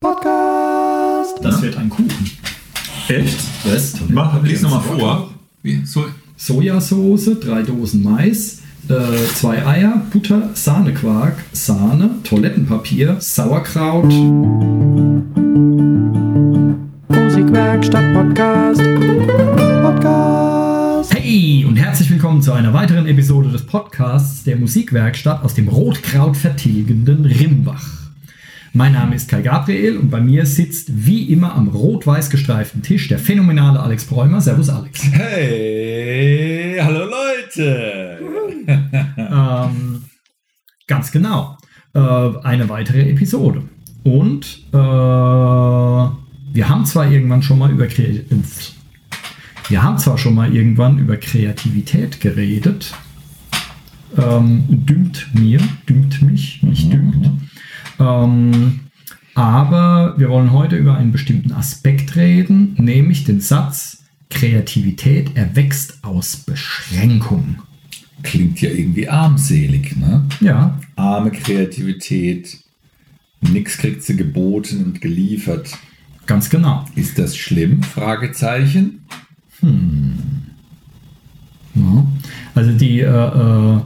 Podcast. Das wird ein Kuchen. Echt? Was? Mach, lies nochmal vor. Wie, so, Sojasauce, drei Dosen Mais, äh, zwei Eier, Butter, Sahnequark, Sahne, Toilettenpapier, Sauerkraut. Musikwerkstatt Podcast. Podcast. Hey und herzlich willkommen zu einer weiteren Episode des Podcasts der Musikwerkstatt aus dem Rotkraut vertilgenden Rimbach. Mein Name ist Kai Gabriel und bei mir sitzt wie immer am rot-weiß gestreiften Tisch der phänomenale Alex Bräumer. Servus Alex. hey, hallo Leute. Ähm, ganz genau. Äh, eine weitere Episode. Und äh, wir haben zwar irgendwann schon mal über wir haben zwar schon mal irgendwann über Kreativität geredet. Ähm, dünkt mir, dünkt mich, nicht dünkt. Ähm, aber wir wollen heute über einen bestimmten Aspekt reden, nämlich den Satz, Kreativität erwächst aus Beschränkung. Klingt ja irgendwie armselig, ne? Ja, Arme Kreativität. Nix kriegt sie geboten und geliefert. ganz genau. Ist das schlimm? Fragezeichen. Ja. Also die, äh, äh,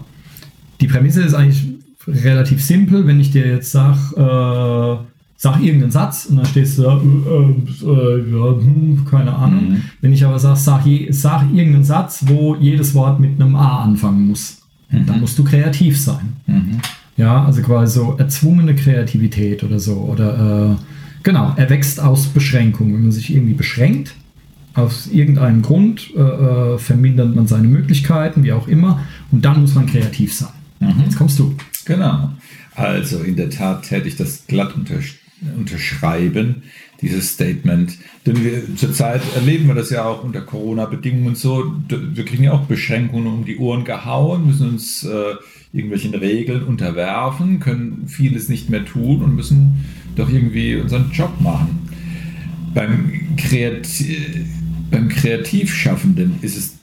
die Prämisse ist eigentlich relativ simpel. Wenn ich dir jetzt sage, äh, sag irgendeinen Satz und dann stehst du da, äh, äh, ja, hm, keine Ahnung. Mhm. Wenn ich aber sage, sag, sag irgendeinen Satz, wo jedes Wort mit einem A anfangen muss, dann musst du kreativ sein. Ja, also quasi so erzwungene Kreativität oder so. Oder äh, genau, er wächst aus Beschränkung. Wenn man sich irgendwie beschränkt, aus irgendeinem Grund äh, äh, vermindert man seine Möglichkeiten, wie auch immer, und dann muss man kreativ sein. Jetzt kommst du. Genau. Also in der Tat täte ich das glatt untersch unterschreiben, dieses Statement. Denn wir zurzeit erleben wir das ja auch unter Corona-Bedingungen und so. Wir kriegen ja auch Beschränkungen um die Ohren gehauen, müssen uns äh, irgendwelchen Regeln unterwerfen, können vieles nicht mehr tun und müssen doch irgendwie unseren Job machen. Beim, Kreati beim Kreativschaffenden ist es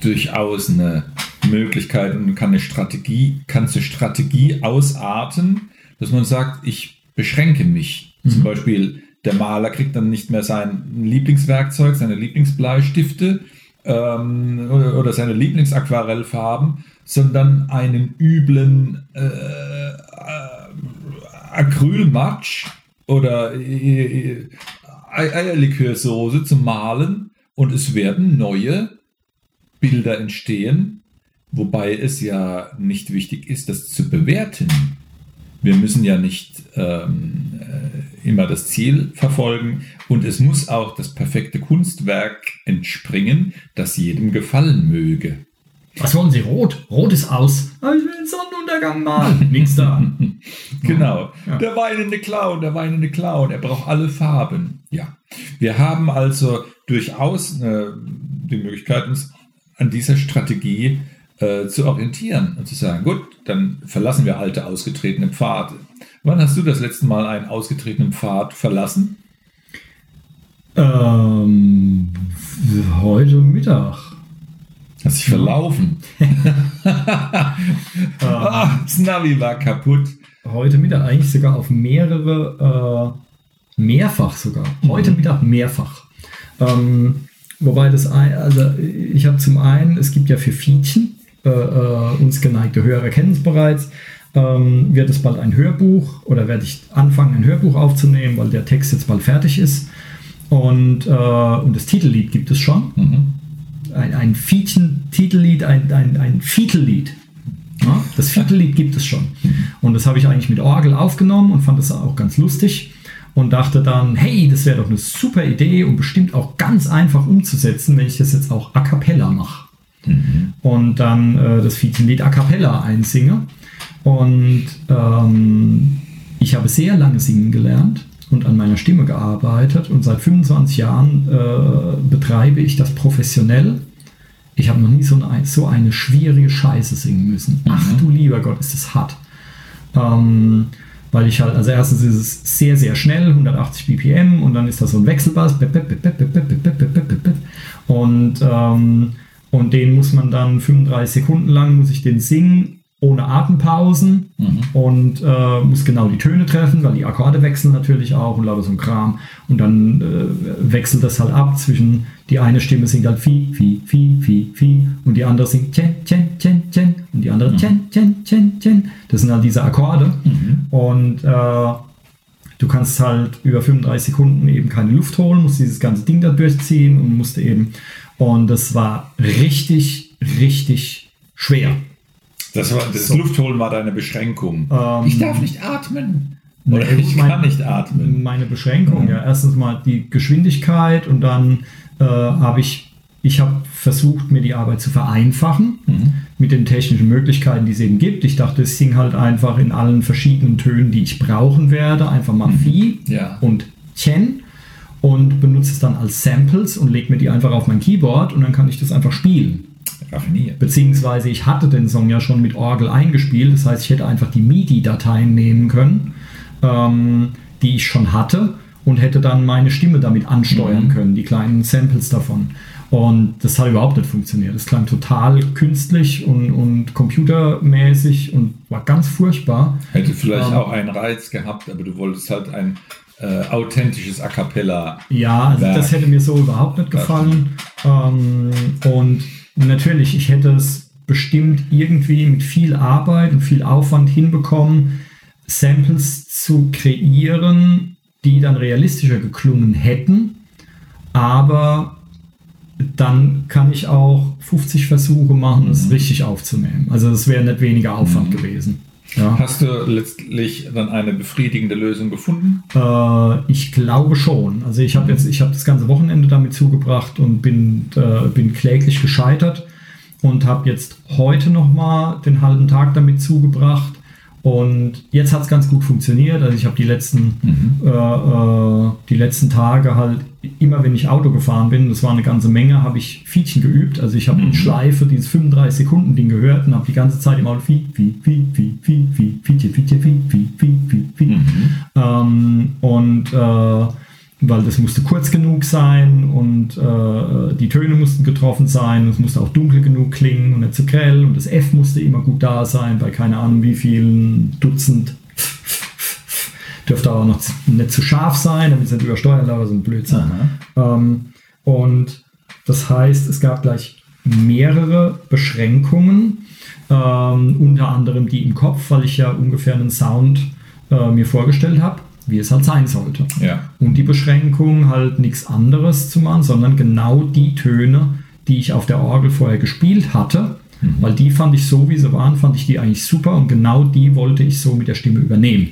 durchaus eine Möglichkeit und kann eine Strategie, kann zur Strategie ausarten, dass man sagt, ich beschränke mich. Zum Beispiel der Maler kriegt dann nicht mehr sein Lieblingswerkzeug, seine Lieblingsbleistifte ähm, oder seine Lieblingsaquarellfarben, sondern einen üblen äh, äh, Acrylmatsch oder äh, äh, Eierlikörsoße zum Malen und es werden neue Bilder entstehen, wobei es ja nicht wichtig ist, das zu bewerten. Wir müssen ja nicht ähm, äh, immer das Ziel verfolgen und es muss auch das perfekte Kunstwerk entspringen, das jedem gefallen möge. Was wollen Sie? Rot. Rot ist aus. Ah, Ich will Sonnenuntergang malen. Nix da. Genau. Ja. Der weinende Clown, der weinende Clown, er braucht alle Farben. Ja. Wir haben also durchaus äh, die Möglichkeit, uns an dieser Strategie äh, zu orientieren und zu sagen, gut, dann verlassen wir alte ausgetretene Pfade. Wann hast du das letzte Mal einen ausgetretenen Pfad verlassen? Ähm, heute Mittag. Hast dich verlaufen. ah, das Navi war kaputt. Heute Mittag eigentlich sogar auf mehrere, äh, mehrfach sogar. Heute Mittag mehrfach. Ähm, wobei das, ein, also ich habe zum einen, es gibt ja für Fietchen, äh, äh, uns geneigte Hörer kennen es bereits, ähm, wird es bald ein Hörbuch oder werde ich anfangen, ein Hörbuch aufzunehmen, weil der Text jetzt bald fertig ist. Und, äh, und das Titellied gibt es schon. Ein, ein Fietchen-Titellied, ein, ein, ein Fietellied. Ja, das Viertellied gibt es schon. Und das habe ich eigentlich mit Orgel aufgenommen und fand das auch ganz lustig. Und dachte dann, hey, das wäre doch eine super Idee und bestimmt auch ganz einfach umzusetzen, wenn ich das jetzt auch a cappella mache und dann äh, das Vizenlied a cappella einsinge. Und ähm, ich habe sehr lange singen gelernt und an meiner Stimme gearbeitet und seit 25 Jahren äh, betreibe ich das professionell. Ich habe noch nie so eine, so eine schwierige Scheiße singen müssen. Ach du lieber Gott, ist das hart. Ähm, weil ich halt, also erstens ist es sehr, sehr schnell, 180 BPM und dann ist das so ein Wechselbass. Und ähm, und den muss man dann 35 Sekunden lang, muss ich den singen ohne Atempausen und äh, muss genau die Töne treffen, weil die Akkorde wechseln natürlich auch und lauter so ein Kram. Und dann äh, wechselt das halt ab zwischen die eine Stimme singt halt Fi, Fi, Fi, Fi, Fi und die andere singt Chen, Chen, Chen, Chen und die andere Chen, Chen, Chen, Chen. Das sind halt diese Akkorde. Und äh, du kannst halt über 35 Sekunden eben keine Luft holen, musst dieses ganze Ding da durchziehen und musste eben. Und das war richtig, richtig schwer. Das, war, das So. Luftholen war deine Beschränkung. Ähm, ich darf nicht atmen. Oder Nee, ich mein- kann nicht atmen. Meine Beschränkung, ja. Erstens mal die Geschwindigkeit und dann äh, habe ich, ich habe versucht, mir die Arbeit zu vereinfachen mit den technischen Möglichkeiten, die es eben gibt. Ich dachte, es singt halt einfach in allen verschiedenen Tönen, die ich brauchen werde, einfach mal Fi Ja. und Chen und benutze es dann als Samples und lege mir die einfach auf mein Keyboard und dann kann ich das einfach spielen. Raffiniert. Beziehungsweise ich hatte den Song ja schon mit Orgel eingespielt, das heißt, ich hätte einfach die MIDI-Dateien nehmen können, ähm, die ich schon hatte und hätte dann meine Stimme damit ansteuern können, die kleinen Samples davon. Und das hat überhaupt nicht funktioniert. Es klang total künstlich und, und computermäßig und war ganz furchtbar. Hätte vielleicht Ähm. auch einen Reiz gehabt, aber du wolltest halt ein äh, authentisches A Cappella. Ja, also das hätte mir so überhaupt nicht gefallen. Ähm, und natürlich, ich hätte es bestimmt irgendwie mit viel Arbeit und viel Aufwand hinbekommen, Samples zu kreieren, die dann realistischer geklungen hätten. Aber dann kann ich auch 50 Versuche machen, es richtig aufzunehmen. Also das wäre nicht weniger Aufwand gewesen. Ja. Hast du letztlich dann eine befriedigende Lösung gefunden? Äh, ich glaube schon. Also ich habe jetzt, ich habe das ganze Wochenende damit zugebracht und bin, äh, bin kläglich gescheitert und habe jetzt heute noch mal den halben Tag damit zugebracht und jetzt hat es ganz gut funktioniert. Also ich habe die letzten äh, äh, die letzten Tage halt immer, wenn ich Auto gefahren bin, das war eine ganze Menge, habe ich Fietchen geübt. Also ich habe in Schleife dieses 35 Sekunden Ding gehört und habe die ganze Zeit im Auto Fi, Fi, Fi, Fi, Fi, Fi, Fietchen, Fietchen, Fi, Fi, Fi, Fi, Fi. Ähm, und äh, weil das musste kurz genug sein und äh, die Töne mussten getroffen sein, es musste auch dunkel genug klingen und nicht zu grell und das F musste immer gut da sein, bei keine Ahnung wie vielen Dutzend. Dürfte aber noch nicht zu scharf sein, damit es nicht übersteuert, aber so ein Blödsinn. Ähm, und das heißt, es gab gleich mehrere Beschränkungen, ähm, unter anderem die im Kopf, weil ich ja ungefähr einen Sound äh, mir vorgestellt habe, wie es halt sein sollte. Ja. Und die Beschränkung halt nichts anderes zu machen, sondern genau die Töne, die ich auf der Orgel vorher gespielt hatte, weil die fand ich so, wie sie waren, fand ich die eigentlich super und genau die wollte ich so mit der Stimme übernehmen.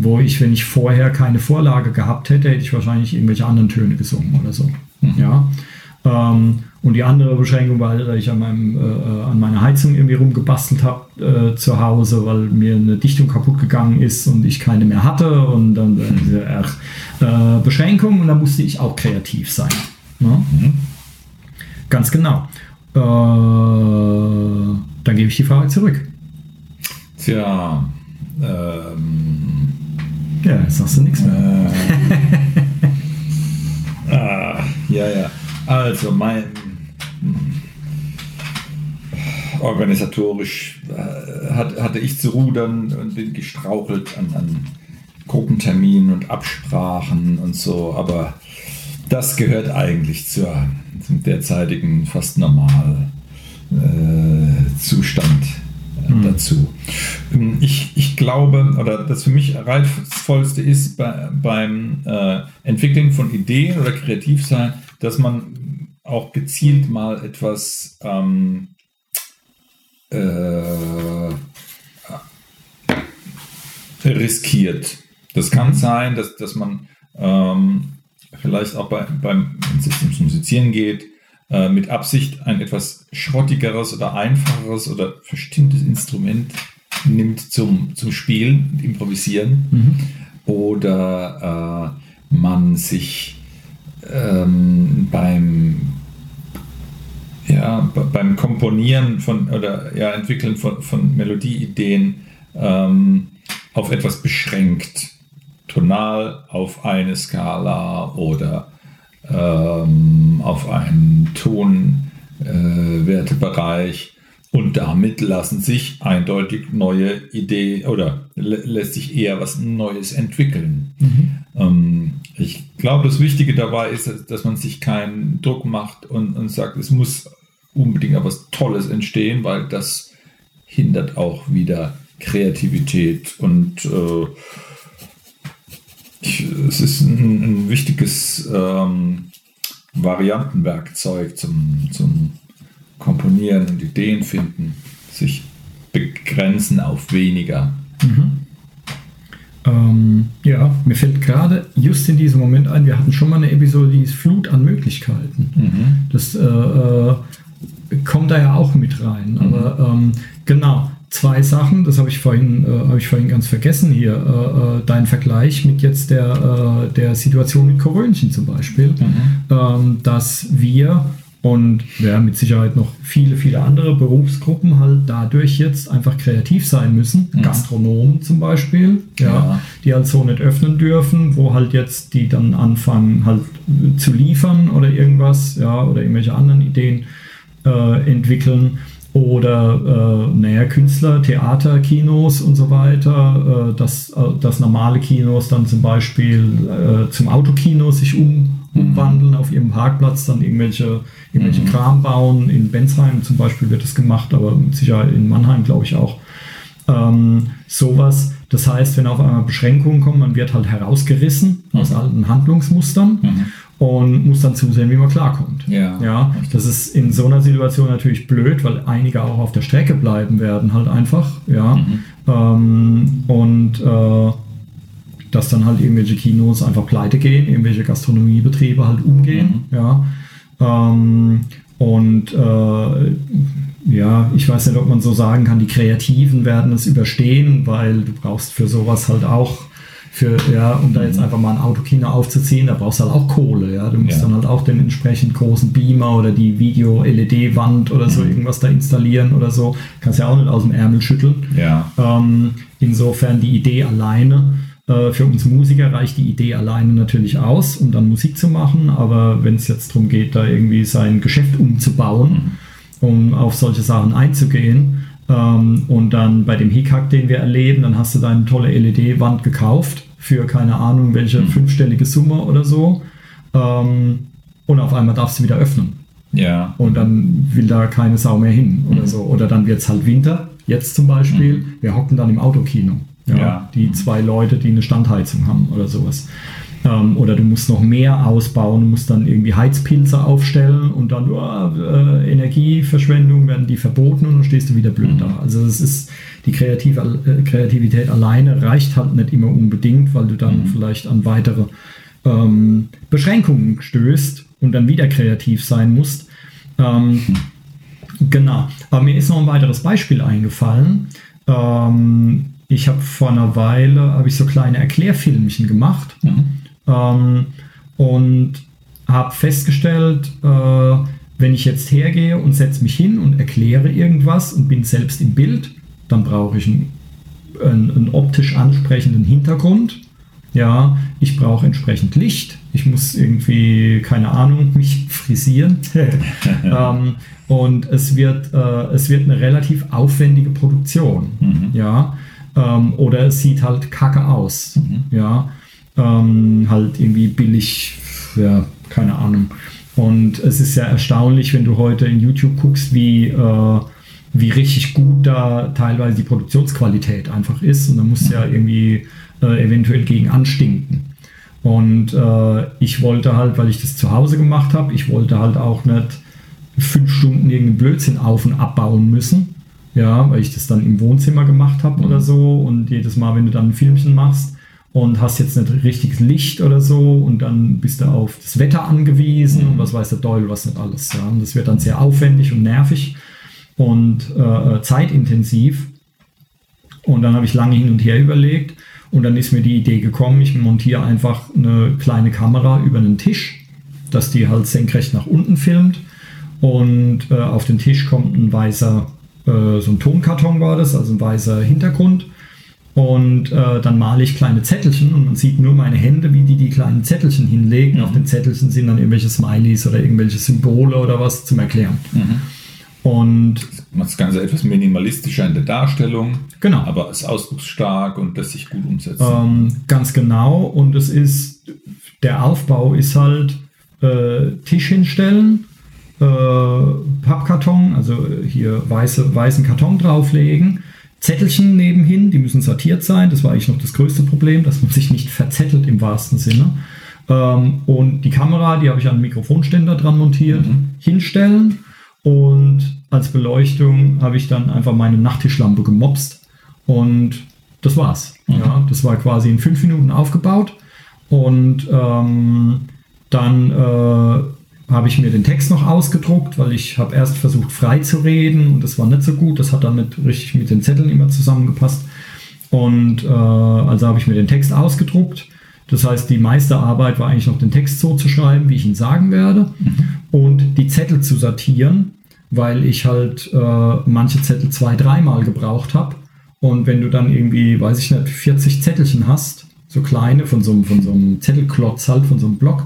Wo ich, wenn ich vorher keine Vorlage gehabt hätte, hätte ich wahrscheinlich irgendwelche anderen Töne gesungen oder so. Ja. Ähm, und die andere Beschränkung war, dass ich an, meinem, äh, an meiner Heizung irgendwie rumgebastelt habe äh, zu Hause, weil mir eine Dichtung kaputt gegangen ist und ich keine mehr hatte. Und dann äh, diese, ach, äh, Beschränkung und da musste ich auch kreativ sein. Ne? Ganz genau. Äh, dann gebe ich die Frage zurück. Tja, ähm, Ja, jetzt sagst du nichts mehr. ah, ja, ja. Also mein organisatorisch äh, hat, hatte ich zu rudern und bin gestrauchelt an, an Gruppenterminen und Absprachen und so, aber das gehört eigentlich zur, zum derzeitigen fast normal äh, Zustand äh, dazu. Ähm, Ich, ich glaube, oder das für mich reizvollste ist bei, beim äh, Entwickeln von Ideen oder Kreativsein, dass man auch gezielt mal etwas ähm, äh, riskiert. Das kann sein, dass, dass man ähm, vielleicht auch bei, beim, wenn es jetzt ums Musizieren geht, äh, mit Absicht ein etwas schrottigeres oder einfacheres oder verstimmtes Instrument nimmt zum, zum Spielen und Improvisieren. Oder äh, man sich ähm, beim ja, be- beim Komponieren von oder ja, Entwickeln von, von Melodieideen ähm, auf etwas beschränkt. Tonal auf eine Skala oder ähm, auf einen Tonwertebereich. Wertebereich. Und damit lassen sich eindeutig neue Ideen oder lä lässt sich eher was Neues entwickeln. Ähm, ich glaube, das Wichtige dabei ist, dass man sich keinen Druck macht und, und sagt, es muss unbedingt etwas Tolles entstehen, weil das hindert auch wieder Kreativität und äh, ich, es ist ein, ein wichtiges ähm, Variantenwerkzeug zum, zum Komponieren und Ideen finden, sich begrenzen auf weniger. Ähm, ja, mir fällt gerade just in diesem Moment ein, wir hatten schon mal eine Episode, die ist Flut an Möglichkeiten. Das äh, äh, kommt da ja auch mit rein. Aber ähm, genau, zwei Sachen, das habe ich vorhin, äh, habe ich vorhin ganz vergessen hier. Äh, äh, dein Vergleich mit jetzt der, äh, der Situation mit Korönchen zum Beispiel, ähm, dass wir und ja, mit Sicherheit noch viele, viele andere Berufsgruppen halt dadurch jetzt einfach kreativ sein müssen. Gastronomen zum Beispiel, ja, Ja. die halt so nicht öffnen dürfen, wo halt jetzt die dann anfangen halt zu liefern oder irgendwas, ja, oder irgendwelche anderen Ideen äh, entwickeln. Oder, äh, naja, Künstler, Theater, Kinos und so weiter, äh, dass, äh, dass normale Kinos dann zum Beispiel äh, zum Autokino sich um, umwandeln, auf ihrem Parkplatz dann irgendwelche, irgendwelche Kram bauen. In Bensheim zum Beispiel wird das gemacht, aber Sicherheit in Mannheim glaube ich auch. Ähm, sowas. Das heißt, wenn auf einmal Beschränkungen kommen, man wird halt herausgerissen aus alten Handlungsmustern und muss dann zusehen, wie man klarkommt. Ja. ja. Das ist in so einer Situation natürlich blöd, weil einige auch auf der Strecke bleiben werden, halt einfach. Ja. Ähm, und äh, dass dann halt irgendwelche Kinos einfach pleite gehen, irgendwelche Gastronomiebetriebe halt umgehen. Ja. Ähm, und äh, ja, ich weiß nicht, ob man so sagen kann, die Kreativen werden es überstehen, weil du brauchst für sowas halt auch, für, ja, um da jetzt einfach mal ein Autokino aufzuziehen, da brauchst du halt auch Kohle, ja. Du musst Ja. dann halt auch den entsprechend großen Beamer oder die Video-LED-Wand oder so irgendwas da installieren oder so. Kannst ja auch nicht aus dem Ärmel schütteln. Ja. Ähm, insofern die Idee alleine, äh, für uns Musiker reicht die Idee alleine natürlich aus, um dann Musik zu machen, aber wenn es jetzt darum geht, da irgendwie sein Geschäft umzubauen, um auf solche Sachen einzugehen, ähm, und dann bei dem Hickhack, den wir erleben, dann hast du deine tolle LED-Wand gekauft für keine Ahnung welche fünfstellige Summe oder so, ähm, und auf einmal darfst du wieder öffnen. Ja. Und dann will da keine Sau mehr hin oder so. Oder dann wird es halt Winter, jetzt zum Beispiel. Wir hocken dann im Autokino. Ja, Ja. Die zwei Leute, die eine Standheizung haben oder sowas. Ähm, oder du musst noch mehr ausbauen, du musst dann irgendwie Heizpilze aufstellen und dann oh, äh, Energieverschwendung werden die verboten und dann stehst du wieder blöd da. Also es ist die kreative, äh, Kreativität alleine reicht halt nicht immer unbedingt, weil du dann vielleicht an weitere ähm, Beschränkungen stößt und dann wieder kreativ sein musst. Ähm, genau. Aber mir ist noch ein weiteres Beispiel eingefallen. Ähm, ich habe vor einer Weile habe ich so kleine Erklärfilmchen gemacht ähm, und habe festgestellt, äh, wenn ich jetzt hergehe und setze mich hin und erkläre irgendwas und bin selbst im Bild, dann brauche ich einen, einen, einen optisch ansprechenden Hintergrund. Ja, ich brauche entsprechend Licht. Ich muss irgendwie, keine Ahnung, mich frisieren. ähm, und es wird, äh, es wird eine relativ aufwendige Produktion. Ja, ähm, oder es sieht halt kacke aus. Ja, ähm, halt irgendwie billig, ja, keine Ahnung. Und es ist ja erstaunlich, wenn du heute in YouTube guckst, wie, äh, wie richtig gut da teilweise die Produktionsqualität einfach ist. Und da muss ja irgendwie äh, eventuell gegen anstinken. Und äh, ich wollte halt, weil ich das zu Hause gemacht habe, ich wollte halt auch nicht fünf Stunden irgendeinen Blödsinn auf und abbauen müssen. Ja, weil ich das dann im Wohnzimmer gemacht habe oder so. Und jedes Mal, wenn du dann ein Filmchen machst und hast jetzt nicht richtiges Licht oder so und dann bist du auf das Wetter angewiesen und was weiß der Teufel, was nicht alles. Ja. Und das wird dann sehr aufwendig und nervig und äh, zeitintensiv. Und dann habe ich lange hin und her überlegt und dann ist mir die Idee gekommen, ich montiere einfach eine kleine Kamera über einen Tisch, dass die halt senkrecht nach unten filmt und äh, auf den Tisch kommt ein weißer, äh, so ein Tonkarton war das, also ein weißer Hintergrund und äh, dann male ich kleine Zettelchen und man sieht nur meine Hände, wie die die kleinen Zettelchen hinlegen. Auf den Zettelchen sind dann irgendwelche Smileys oder irgendwelche Symbole oder was zum Erklären. Und Das Ganze etwas minimalistischer in der Darstellung, genau. aber ist ausdrucksstark und lässt sich gut umsetzen. Ähm, ganz genau. Und es ist, der Aufbau ist halt äh, Tisch hinstellen, äh, Pappkarton, also hier weiße, weißen Karton drauflegen, Zettelchen nebenhin, die müssen sortiert sein. Das war eigentlich noch das größte Problem, dass man sich nicht verzettelt im wahrsten Sinne. Ähm, und die Kamera, die habe ich an einen Mikrofonständer dran montiert, hinstellen. Und als Beleuchtung habe ich dann einfach meine Nachttischlampe gemopst. Und das war's. Ja, das war quasi in fünf Minuten aufgebaut. Und ähm, dann äh, habe ich mir den Text noch ausgedruckt, weil ich habe erst versucht frei zu reden und das war nicht so gut. Das hat dann nicht richtig mit den Zetteln immer zusammengepasst. Und äh, also habe ich mir den Text ausgedruckt. Das heißt, die meiste Arbeit war eigentlich noch den Text so zu schreiben, wie ich ihn sagen werde und die Zettel zu sortieren, weil ich halt äh, manche Zettel zwei, dreimal gebraucht habe. Und wenn du dann irgendwie, weiß ich nicht, 40 Zettelchen hast, so kleine, von so, einem- von so einem Zettelklotz halt, von so einem Block,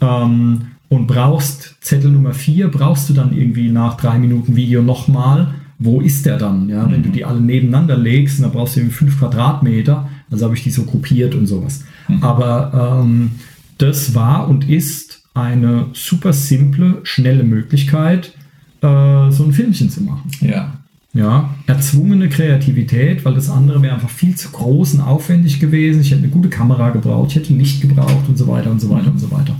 ähm, und brauchst Zettel Nummer 4, brauchst du dann irgendwie nach drei Minuten Video nochmal, wo ist der dann? Ja, wenn du die alle nebeneinander legst, dann brauchst du irgendwie 5 Quadratmeter, also habe ich die so kopiert und sowas. Aber ähm, das war und ist eine super simple, schnelle Möglichkeit, äh, so ein Filmchen zu machen. ja. Ja, erzwungene Kreativität, weil das andere wäre einfach viel zu groß und aufwendig gewesen. Ich hätte eine gute Kamera gebraucht, ich hätte Licht gebraucht und so weiter und so weiter und so weiter.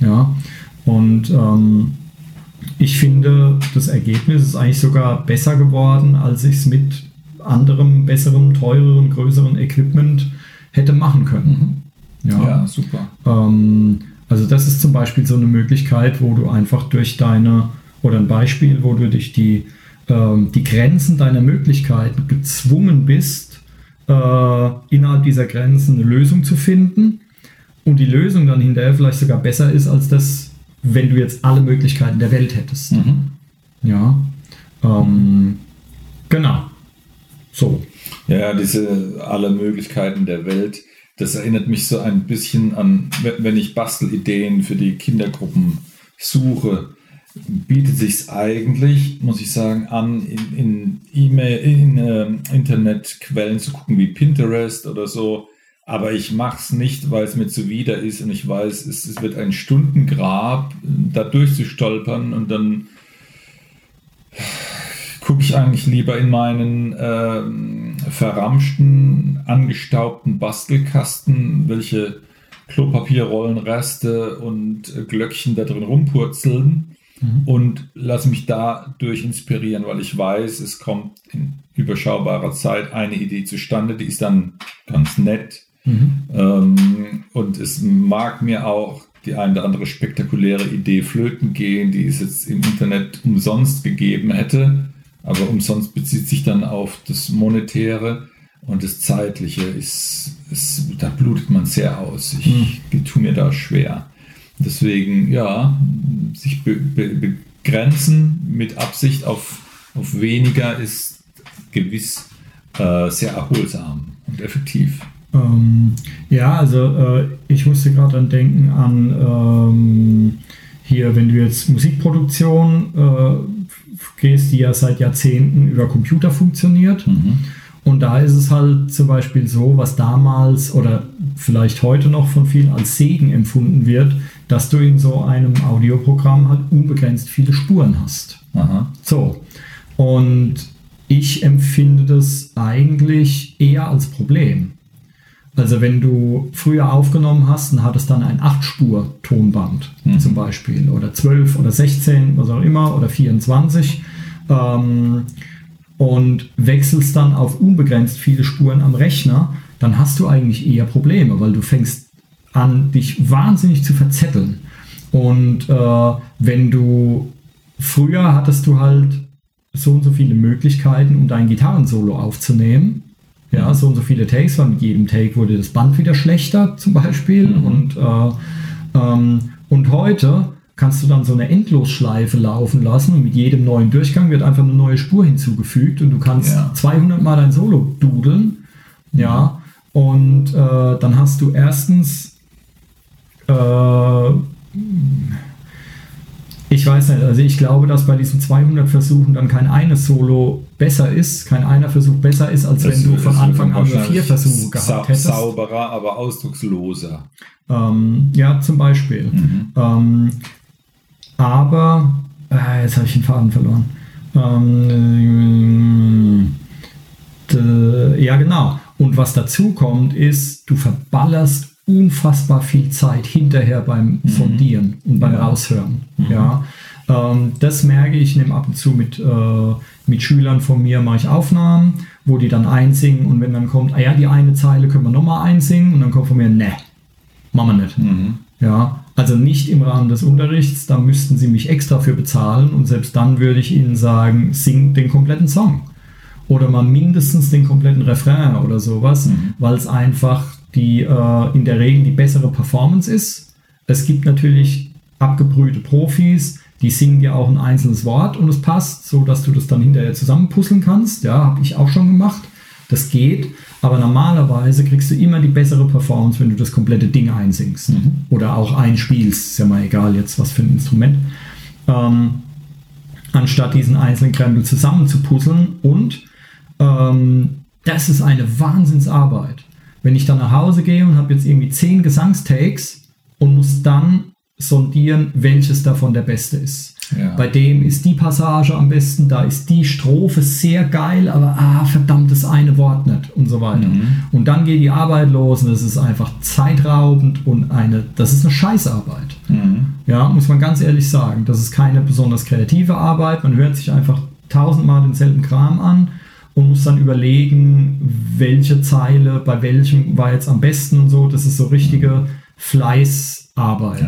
Ja, und ähm, ich finde, das Ergebnis ist eigentlich sogar besser geworden, als ich es mit anderem, besserem, teureren, größeren Equipment hätte machen können. ja, super. Ähm, also das ist zum Beispiel so eine Möglichkeit, wo du einfach durch deine, oder ein Beispiel, wo du durch die, ähm, die Grenzen deiner Möglichkeiten gezwungen bist, äh, innerhalb dieser Grenzen eine Lösung zu finden und die Lösung dann hinterher vielleicht sogar besser ist als das, wenn du jetzt alle Möglichkeiten der Welt hättest. Mhm. Ja, ähm, genau. So. Ja, diese alle Möglichkeiten der Welt, das erinnert mich so ein bisschen an, wenn ich Bastelideen für die Kindergruppen suche, bietet sich eigentlich, muss ich sagen, an, in, in E-Mail, in ähm, Internetquellen zu gucken wie Pinterest oder so. Aber ich mache es nicht, weil es mir zuwider ist und ich weiß, es, es wird ein Stundengrab, da durchzustolpern und dann gucke ich eigentlich lieber in meinen ähm, verramschten, angestaubten Bastelkasten, welche Klopapierrollenreste und äh, Glöckchen da drin rumpurzeln und lasse mich dadurch inspirieren, weil ich weiß, es kommt in überschaubarer Zeit eine Idee zustande, die ist dann ganz nett. Ähm, und es mag mir auch die eine oder andere spektakuläre Idee flöten gehen, die es jetzt im Internet umsonst gegeben hätte. Aber umsonst bezieht sich dann auf das Monetäre und das Zeitliche. Ist, ist, da blutet man sehr aus. Ich tue mir da schwer. Deswegen, ja, sich be be begrenzen mit Absicht auf, auf weniger ist gewiss äh, sehr erholsam und effektiv. Ähm, ja, also äh, ich musste gerade dann denken an ähm, hier, wenn du jetzt Musikproduktion äh, gehst, die ja seit Jahrzehnten über Computer funktioniert. Und da ist es halt zum Beispiel so, was damals oder vielleicht heute noch von vielen als Segen empfunden wird, dass du in so einem Audioprogramm halt unbegrenzt viele Spuren hast. Aha. So. Und ich empfinde das eigentlich eher als Problem. Also wenn du früher aufgenommen hast und hattest dann ein 8-Spur-Tonband zum Beispiel oder 12 oder 16, was auch immer, oder 24 ähm, und wechselst dann auf unbegrenzt viele Spuren am Rechner, dann hast du eigentlich eher Probleme, weil du fängst an, dich wahnsinnig zu verzetteln. Und äh, wenn du früher hattest du halt so und so viele Möglichkeiten, um dein Gitarrensolo aufzunehmen. Ja, so und so viele Takes, weil mit jedem Take wurde das Band wieder schlechter zum Beispiel. Und, äh, ähm, und heute kannst du dann so eine Endlosschleife laufen lassen und mit jedem neuen Durchgang wird einfach eine neue Spur hinzugefügt und du kannst Ja. 200 Mal dein Solo dudeln. Ja, und äh, dann hast du erstens äh, Ich weiß nicht, also ich glaube, dass bei diesen 200 Versuchen dann kein eines Solo besser ist, kein einer Versuch besser ist, als wenn du von Anfang an nur vier Versuche gehabt hättest. Sauberer, aber ausdrucksloser. Ähm, ja, zum Beispiel. Mhm. Ähm, aber, äh, jetzt habe ich den Faden verloren. Ähm, d- ja, genau. Und was dazu kommt, ist, du verballerst unfassbar viel Zeit hinterher beim Sondieren und beim Ja. Raushören. Ja. Ähm, das merke ich, ich nehme ab und zu mit, äh, mit Schülern von mir, mache ich Aufnahmen, wo die dann einsingen und wenn dann kommt, ah ja, die eine Zeile können wir nochmal einsingen und dann kommt von mir, ne, machen wir nicht. Mhm. Ja, also nicht im Rahmen des Unterrichts, da müssten sie mich extra für bezahlen und selbst dann würde ich ihnen sagen, sing den kompletten Song. Oder mal mindestens den kompletten Refrain oder sowas, weil es einfach die äh, in der Regel die bessere Performance ist. Es gibt natürlich abgebrühte Profis, die singen dir auch ein einzelnes Wort und es passt, so dass du das dann hinterher zusammenpuzzeln kannst. Ja, habe ich auch schon gemacht. Das geht, aber normalerweise kriegst du immer die bessere Performance, wenn du das komplette Ding einsingst oder auch einspielst. Ist ja mal egal jetzt, was für ein Instrument. Ähm, anstatt diesen einzelnen Krempel zusammen zu puzzeln. Und ähm, das ist eine Wahnsinnsarbeit. Wenn ich dann nach Hause gehe und habe jetzt irgendwie zehn Gesangstakes und muss dann sondieren, welches davon der beste ist. Ja. Bei dem ist die Passage am besten, da ist die Strophe sehr geil, aber ah, verdammt, das eine Wort nicht und so weiter. Und dann geht die Arbeit los und das ist einfach zeitraubend und eine, das ist eine Scheißarbeit. Mhm. Ja, muss man ganz ehrlich sagen. Das ist keine besonders kreative Arbeit. Man hört sich einfach tausendmal denselben Kram an und muss dann überlegen, welche Zeile bei welchem war jetzt am besten und so. Das ist so richtige Fleißarbeit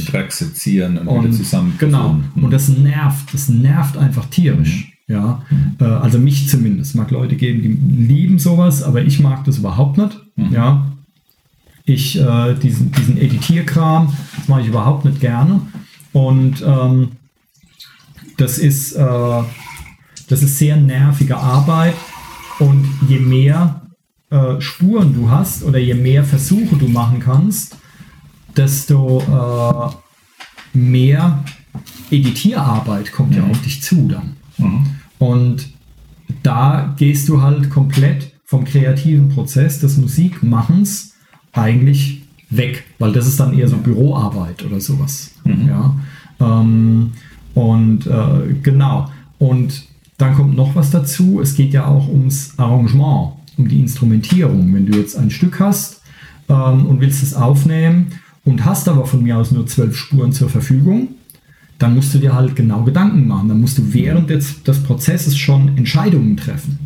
Eigentlich. Dreck sezieren und, wieder Und, zusammen. genau. Mhm. Und das nervt. Das nervt einfach tierisch. Ja, äh, also mich zumindest. Mag Leute geben, die lieben sowas, aber ich mag das überhaupt nicht. Ja, ich äh, diesen, diesen Editierkram, das mache ich überhaupt nicht gerne. Und ähm, das ist äh, das ist sehr nervige Arbeit. Und je mehr äh, Spuren du hast oder je mehr Versuche du machen kannst, desto äh, mehr Editierarbeit kommt ja auf dich zu dann. Mhm. Und da gehst du halt komplett vom kreativen Prozess des Musikmachens eigentlich weg, weil das ist dann eher so Büroarbeit oder sowas. Ja. Ähm, und äh, genau. Und dann kommt noch was dazu. Es geht ja auch ums Arrangement, um die Instrumentierung. Wenn du jetzt ein Stück hast ähm, und willst es aufnehmen und hast aber von mir aus nur zwölf Spuren zur Verfügung, dann musst du dir halt genau Gedanken machen. Dann musst du während des, des Prozesses schon Entscheidungen treffen.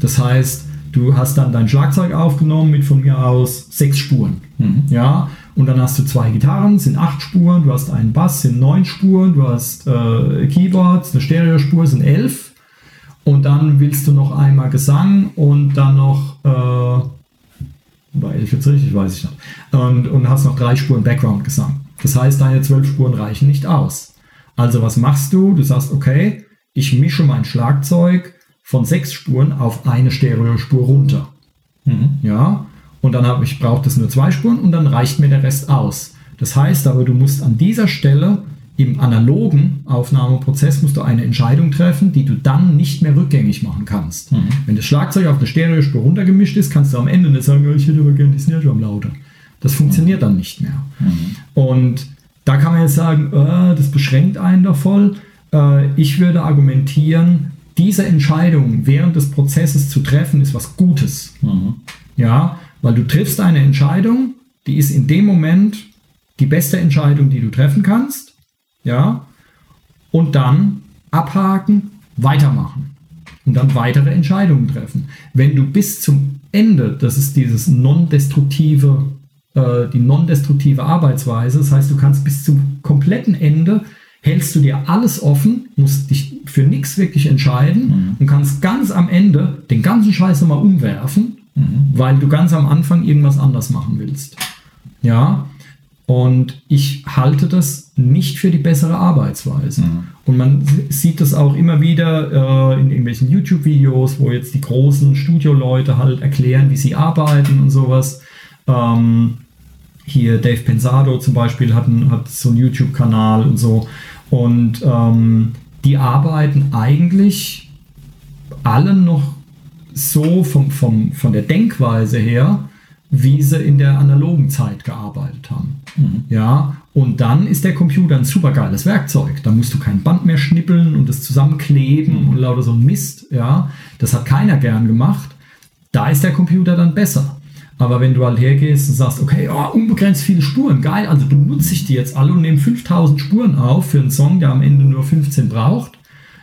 Das heißt, du hast dann dein Schlagzeug aufgenommen mit von mir aus sechs Spuren. Ja, und dann hast du zwei Gitarren, sind acht Spuren, du hast einen Bass, sind neun Spuren, du hast äh, Keyboards, eine Stereospur, sind elf. Und dann willst du noch einmal Gesang und dann noch, äh, war elf jetzt richtig, weiß ich nicht. Und, und hast noch drei Spuren Background-Gesang. Das heißt, deine zwölf Spuren reichen nicht aus. Also was machst du? Du sagst, okay, ich mische mein Schlagzeug von sechs Spuren auf eine Stereospur runter. Ja, und dann habe ich braucht es nur zwei Spuren und dann reicht mir der Rest aus. Das heißt aber, du musst an dieser Stelle im analogen Aufnahmeprozess musst du eine Entscheidung treffen, die du dann nicht mehr rückgängig machen kannst. Wenn das Schlagzeug auf eine Stereospur runtergemischt ist, kannst du am Ende nicht sagen, "Ja, ich hätte aber gerne die Snare Drum lauter. Das funktioniert dann nicht mehr. Und da kann man jetzt sagen, äh, das beschränkt einen doch voll. Äh, ich würde argumentieren, diese Entscheidung während des Prozesses zu treffen, ist was Gutes. Ja, weil du triffst eine Entscheidung, die ist in dem Moment die beste Entscheidung, die du treffen kannst. Ja, und dann abhaken, weitermachen. Und dann weitere Entscheidungen treffen. Wenn du bis zum Ende, das ist dieses non-destruktive, äh, die non-destruktive Arbeitsweise, das heißt, du kannst bis zum kompletten Ende hältst du dir alles offen, musst dich für nichts wirklich entscheiden und kannst ganz am Ende den ganzen Scheiß nochmal umwerfen, weil du ganz am Anfang irgendwas anders machen willst. Ja, und ich halte das nicht für die bessere Arbeitsweise. Und man sieht das auch immer wieder äh, in irgendwelchen YouTube-Videos, wo jetzt die großen Studioleute halt erklären, wie sie arbeiten und sowas. Ähm, hier Dave Pensado zum Beispiel hat, einen, hat so einen YouTube-Kanal und so. Und ähm, die arbeiten eigentlich alle noch so vom, vom, von der Denkweise her, wie sie in der analogen Zeit gearbeitet haben. Ja, und dann ist der Computer ein super geiles Werkzeug. Da musst du kein Band mehr schnippeln und es zusammenkleben und lauter so ein Mist. Ja, das hat keiner gern gemacht. Da ist der Computer dann besser. Aber wenn du halt hergehst und sagst, okay, oh, unbegrenzt viele Spuren, geil, also benutze ich die jetzt alle und nehme 5000 Spuren auf für einen Song, der am Ende nur 15 braucht,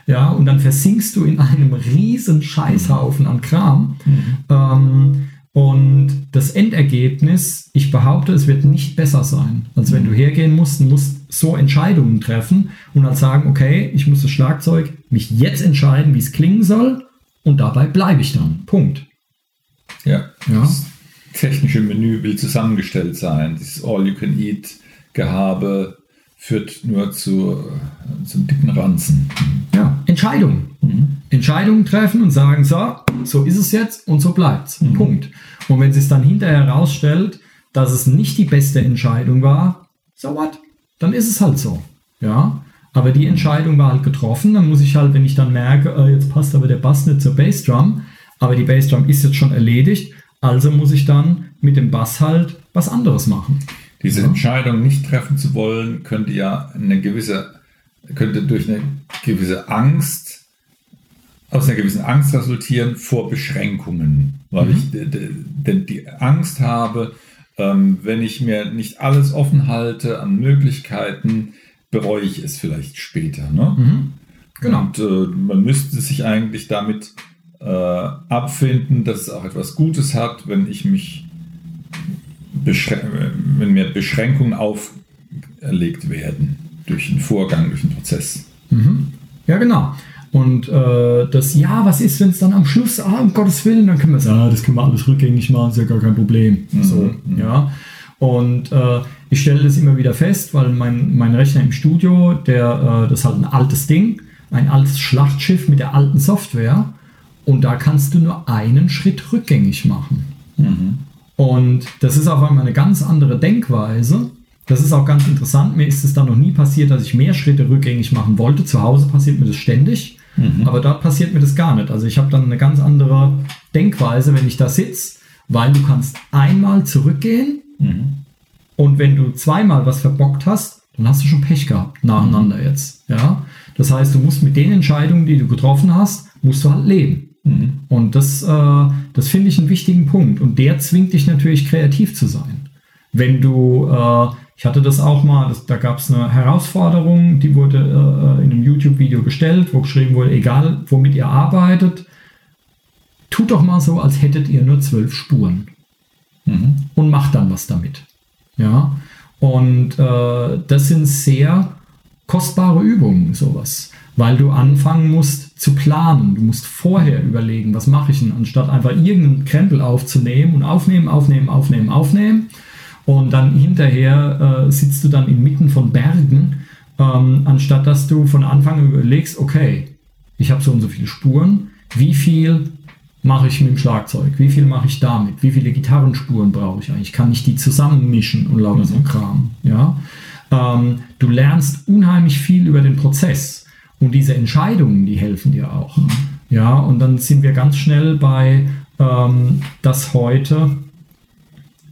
ja, und dann versinkst du in einem riesen Scheißhaufen an Kram. Ähm, und das Endergebnis, ich behaupte, es wird nicht besser sein, als wenn du hergehen musst und musst so Entscheidungen treffen und dann sagen, okay, ich muss das Schlagzeug mich jetzt entscheiden, wie es klingen soll und dabei bleibe ich dann. Punkt. Ja. Ja. Das technische Menü will zusammengestellt sein. Dieses All-You-Can-Eat-Gehabe führt nur zu, zum dicken Ranzen. Ja, Entscheidungen. Entscheidungen treffen und sagen, so, so ist es jetzt und so bleibt's. Punkt. Und wenn sich dann hinterher herausstellt, dass es nicht die beste Entscheidung war, so what? Dann ist es halt so. Ja. Aber die Entscheidung war halt getroffen. Dann muss ich halt, wenn ich dann merke, äh, jetzt passt aber der Bass nicht zur Bassdrum, aber die Bassdrum ist jetzt schon erledigt, also muss ich dann mit dem Bass halt was anderes machen. Diese Entscheidung nicht treffen zu wollen, könnte ja eine gewisse, könnte durch eine gewisse Angst, aus einer gewissen Angst resultieren vor Beschränkungen. Weil ich d- d- denn die Angst habe, ähm, wenn ich mir nicht alles offen halte an Möglichkeiten, bereue ich es vielleicht später. Ne? Genau. Und äh, man müsste sich eigentlich damit äh, abfinden, dass es auch etwas Gutes hat, wenn ich mich wenn mir Beschränkungen auferlegt werden durch einen Vorgang, durch einen Prozess. Ja, genau. Und äh, das, ja, was ist, wenn es dann am Schluss, ah, um Gottes Willen, dann können wir sagen, ah, das können wir alles rückgängig machen, ist ja gar kein Problem. So, ja. Und äh, ich stelle das immer wieder fest, weil mein, mein Rechner im Studio, der, äh, das ist halt ein altes Ding, ein altes Schlachtschiff mit der alten Software. Und da kannst du nur einen Schritt rückgängig machen. Und das ist auf einmal eine ganz andere Denkweise. Das ist auch ganz interessant. Mir ist es dann noch nie passiert, dass ich mehr Schritte rückgängig machen wollte. Zu Hause passiert mir das ständig, aber dort passiert mir das gar nicht. Also ich habe dann eine ganz andere Denkweise, wenn ich da sitze, weil du kannst einmal zurückgehen und wenn du zweimal was verbockt hast, dann hast du schon Pech gehabt, nacheinander jetzt. Ja? Das heißt, du musst mit den Entscheidungen, die du getroffen hast, musst du halt leben. Und das, äh, das finde ich einen wichtigen Punkt. Und der zwingt dich natürlich kreativ zu sein. Wenn du, äh, ich hatte das auch mal, das, da gab es eine Herausforderung, die wurde äh, in einem YouTube-Video gestellt, wo geschrieben wurde, egal womit ihr arbeitet, tut doch mal so, als hättet ihr nur zwölf Spuren und macht dann was damit. Ja, und äh, das sind sehr kostbare Übungen, sowas, weil du anfangen musst zu planen. Du musst vorher überlegen, was mache ich denn, anstatt einfach irgendeinen Krempel aufzunehmen und aufnehmen, aufnehmen, aufnehmen, aufnehmen. Und dann hinterher äh, sitzt du dann inmitten von Bergen, ähm, anstatt dass du von Anfang an überlegst, okay, ich habe so und so viele Spuren, wie viel mache ich mit dem Schlagzeug? Wie viel mache ich damit? Wie viele Gitarrenspuren brauche ich eigentlich? Kann ich die zusammenmischen und lauter so ein Kram? Ja? Ähm, du lernst unheimlich viel über den Prozess und diese Entscheidungen, die helfen dir auch. Ja, und dann sind wir ganz schnell bei, ähm, dass heute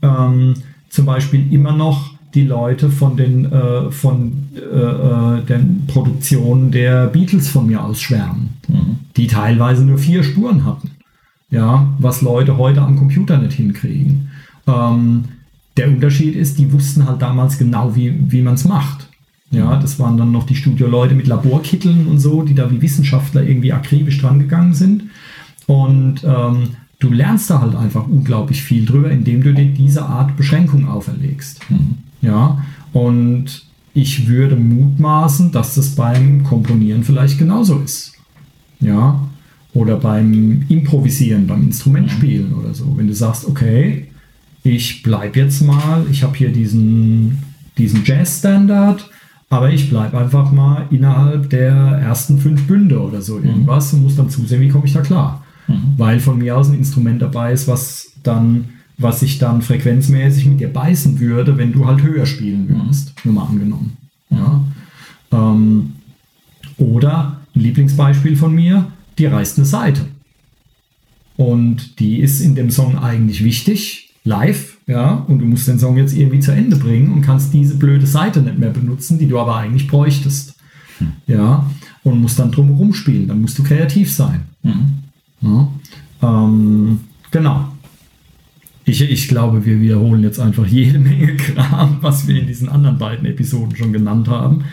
ähm, zum Beispiel immer noch die Leute von den, äh, von, äh, äh, den Produktionen der Beatles von mir aus schwärmen, die teilweise nur vier Spuren hatten. Ja, was Leute heute am Computer nicht hinkriegen. Ähm, der Unterschied ist, die wussten halt damals genau, wie, wie man es macht. Ja, das waren dann noch die Studioleute mit Laborkitteln und so, die da wie Wissenschaftler irgendwie akribisch dran gegangen sind. Und ähm, du lernst da halt einfach unglaublich viel drüber, indem du dir diese Art Beschränkung auferlegst. Ja, und ich würde mutmaßen, dass das beim Komponieren vielleicht genauso ist. Ja, oder beim Improvisieren, beim Instrumentspielen oder so. Wenn du sagst, okay, ich bleibe jetzt mal, ich habe hier diesen, diesen Jazz-Standard, aber ich bleibe einfach mal innerhalb der ersten fünf Bünde oder so irgendwas und muss dann zusehen, wie komme ich da klar. Weil von mir aus ein Instrument dabei ist, was dann, was sich dann frequenzmäßig mit dir beißen würde, wenn du halt höher spielen würdest, nur mal angenommen. Ja. Ähm, oder ein Lieblingsbeispiel von mir, die reißt eine Seite. Und die ist in dem Song eigentlich wichtig, live, ja, und du musst den Song jetzt irgendwie zu Ende bringen und kannst diese blöde Seite nicht mehr benutzen, die du aber eigentlich bräuchtest. Ja, und musst dann drumherum spielen. Dann musst du kreativ sein. Ja, ähm, genau. Ich, ich glaube, wir wiederholen jetzt einfach jede Menge Kram, was wir in diesen anderen beiden Episoden schon genannt haben.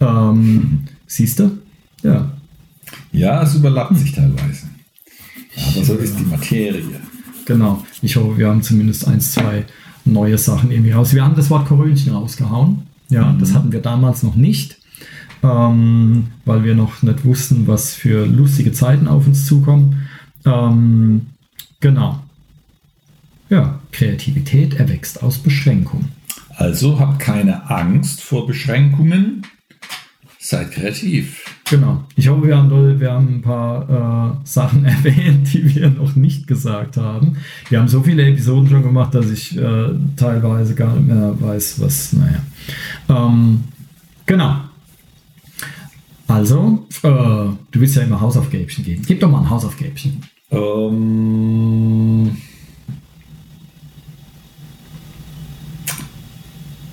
Ähm, siehst du? Ja. Ja, es überlappt sich teilweise. Aber so ist die Materie. Genau. Ich hoffe, wir haben zumindest eins, zwei neue Sachen irgendwie raus. Wir haben das Wort Korönchen rausgehauen. Ja, das hatten wir damals noch nicht, ähm, weil wir noch nicht wussten, was für lustige Zeiten auf uns zukommen. Ähm, genau. Ja, Kreativität erwächst aus Beschränkung. Also habt keine Angst vor Beschränkungen. Seid kreativ. Genau. Ich hoffe, wir haben, wir haben ein paar äh, Sachen erwähnt, die wir noch nicht gesagt haben. Wir haben so viele Episoden schon gemacht, dass ich äh, teilweise gar nicht mehr weiß, was, naja. Ähm, genau. Also, äh, du willst ja immer Hausaufgäbchen geben. Gib doch mal ein Hausaufgäbchen. Ähm,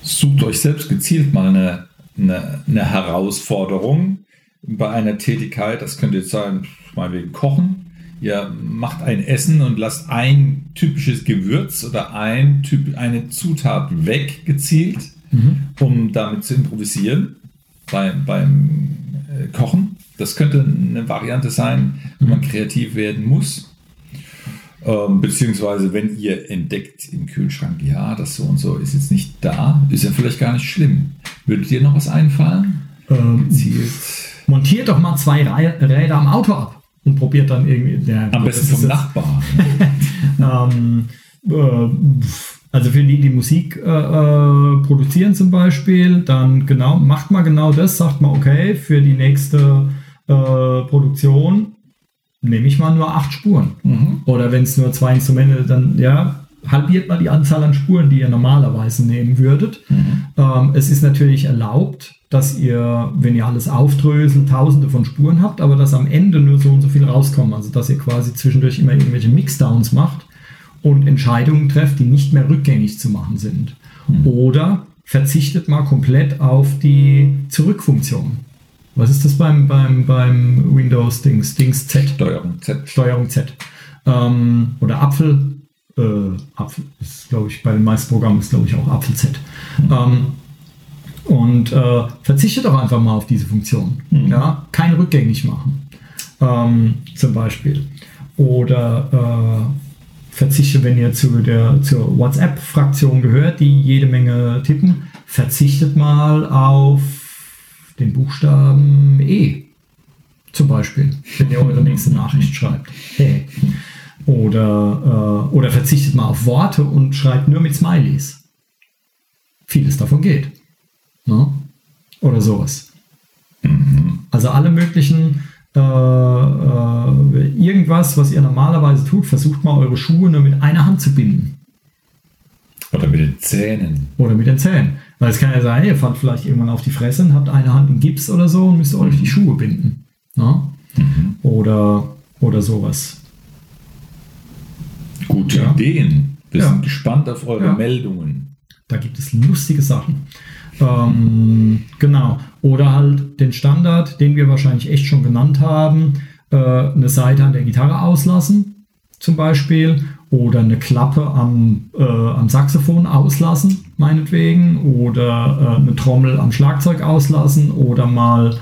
sucht euch selbst gezielt mal eine, eine, eine Herausforderung bei einer Tätigkeit. Das könnte jetzt sein, meinetwegen Kochen. Ihr macht ein Essen und lasst ein typisches Gewürz oder ein typ, eine Zutat weg gezielt, um damit zu improvisieren beim, beim. Das könnte eine Variante sein, wo man kreativ werden muss. Ähm, beziehungsweise, wenn ihr entdeckt im Kühlschrank, ja, das so und so ist jetzt nicht da, ist ja vielleicht gar nicht schlimm. Würde dir noch was einfallen? Ähm, montiert doch mal zwei Räder am Auto ab und probiert dann irgendwie. Ja, Am besten vom Nachbarn. Ähm, äh, also für die, die Musik äh, äh, produzieren zum Beispiel, dann genau, macht mal genau das, sagt mal, okay, für die nächste äh, Produktion nehme ich mal nur acht Spuren. Oder wenn es nur zwei Instrumente, dann ja, halbiert mal die Anzahl an Spuren, die ihr normalerweise nehmen würdet. Ähm, es ist natürlich erlaubt, dass ihr, wenn ihr alles aufdröselt, tausende von Spuren habt, aber dass am Ende nur so und so viel rauskommen. Also dass ihr quasi zwischendurch immer irgendwelche Mixdowns macht und Entscheidungen trefft, die nicht mehr rückgängig zu machen sind. Oder verzichtet mal komplett auf die Zurückfunktion. Was ist das beim, beim, beim Windows-Dings? Dings Z. Steuerung Z. Steuerung Z. Ähm, oder Apfel. Äh, Apfel ist, glaube ich, bei den meisten Programmen ist, glaube ich, auch Apfel Z. Ähm, und äh, verzichtet doch einfach mal auf diese Funktion. Ja? Kein rückgängig machen. Ähm, zum Beispiel. Oder äh, verzichtet, wenn ihr zu der, zur WhatsApp-Fraktion gehört, die jede Menge tippen, verzichtet mal auf den Buchstaben E. Zum Beispiel, wenn ihr eure nächste Nachricht schreibt. Hey. Oder, äh, oder verzichtet mal auf Worte und schreibt nur mit Smileys. Vieles davon geht. Ne? Oder sowas. Also alle möglichen, äh, äh, irgendwas, was ihr normalerweise tut, versucht mal eure Schuhe nur mit einer Hand zu binden. Oder mit den Zähnen. Oder mit den Zähnen. Weil es kann ja sein, ihr fallt vielleicht irgendwann auf die Fresse und habt eine Hand in Gips oder so und müsst euch die Schuhe binden. Ne? Oder, oder sowas. Gute Ja. Ideen. Wir Ja. sind gespannt auf eure Ja. Meldungen. Da gibt es lustige Sachen. Ähm, genau. Oder halt den Standard, den wir wahrscheinlich echt schon genannt haben, äh, eine Seite an der Gitarre auslassen, zum Beispiel. Oder eine Klappe am, äh, am Saxophon auslassen, meinetwegen. Oder äh, eine Trommel am Schlagzeug auslassen. Oder mal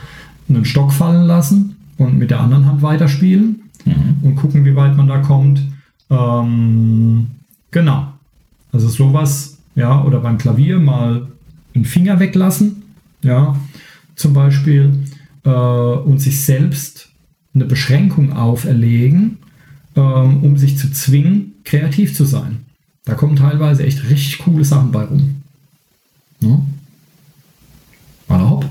einen Stock fallen lassen und mit der anderen Hand weiterspielen. Und gucken, wie weit man da kommt. Ähm, genau. Also sowas, ja, oder beim Klavier mal einen Finger weglassen, ja, zum Beispiel, äh, und sich selbst eine Beschränkung auferlegen, ähm, um sich zu zwingen, kreativ zu sein. Da kommen teilweise echt richtig coole Sachen bei rum. Ne? Hopp.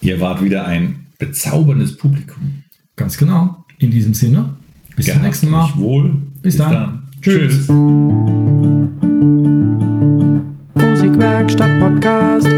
Ihr wart wieder ein bezauberndes Publikum. Ganz genau. In diesem Sinne, bis zum Gehabt nächsten Mal. wohl. Bis dann. Tschüss. Tschüss. Musikwerkstatt Podcast.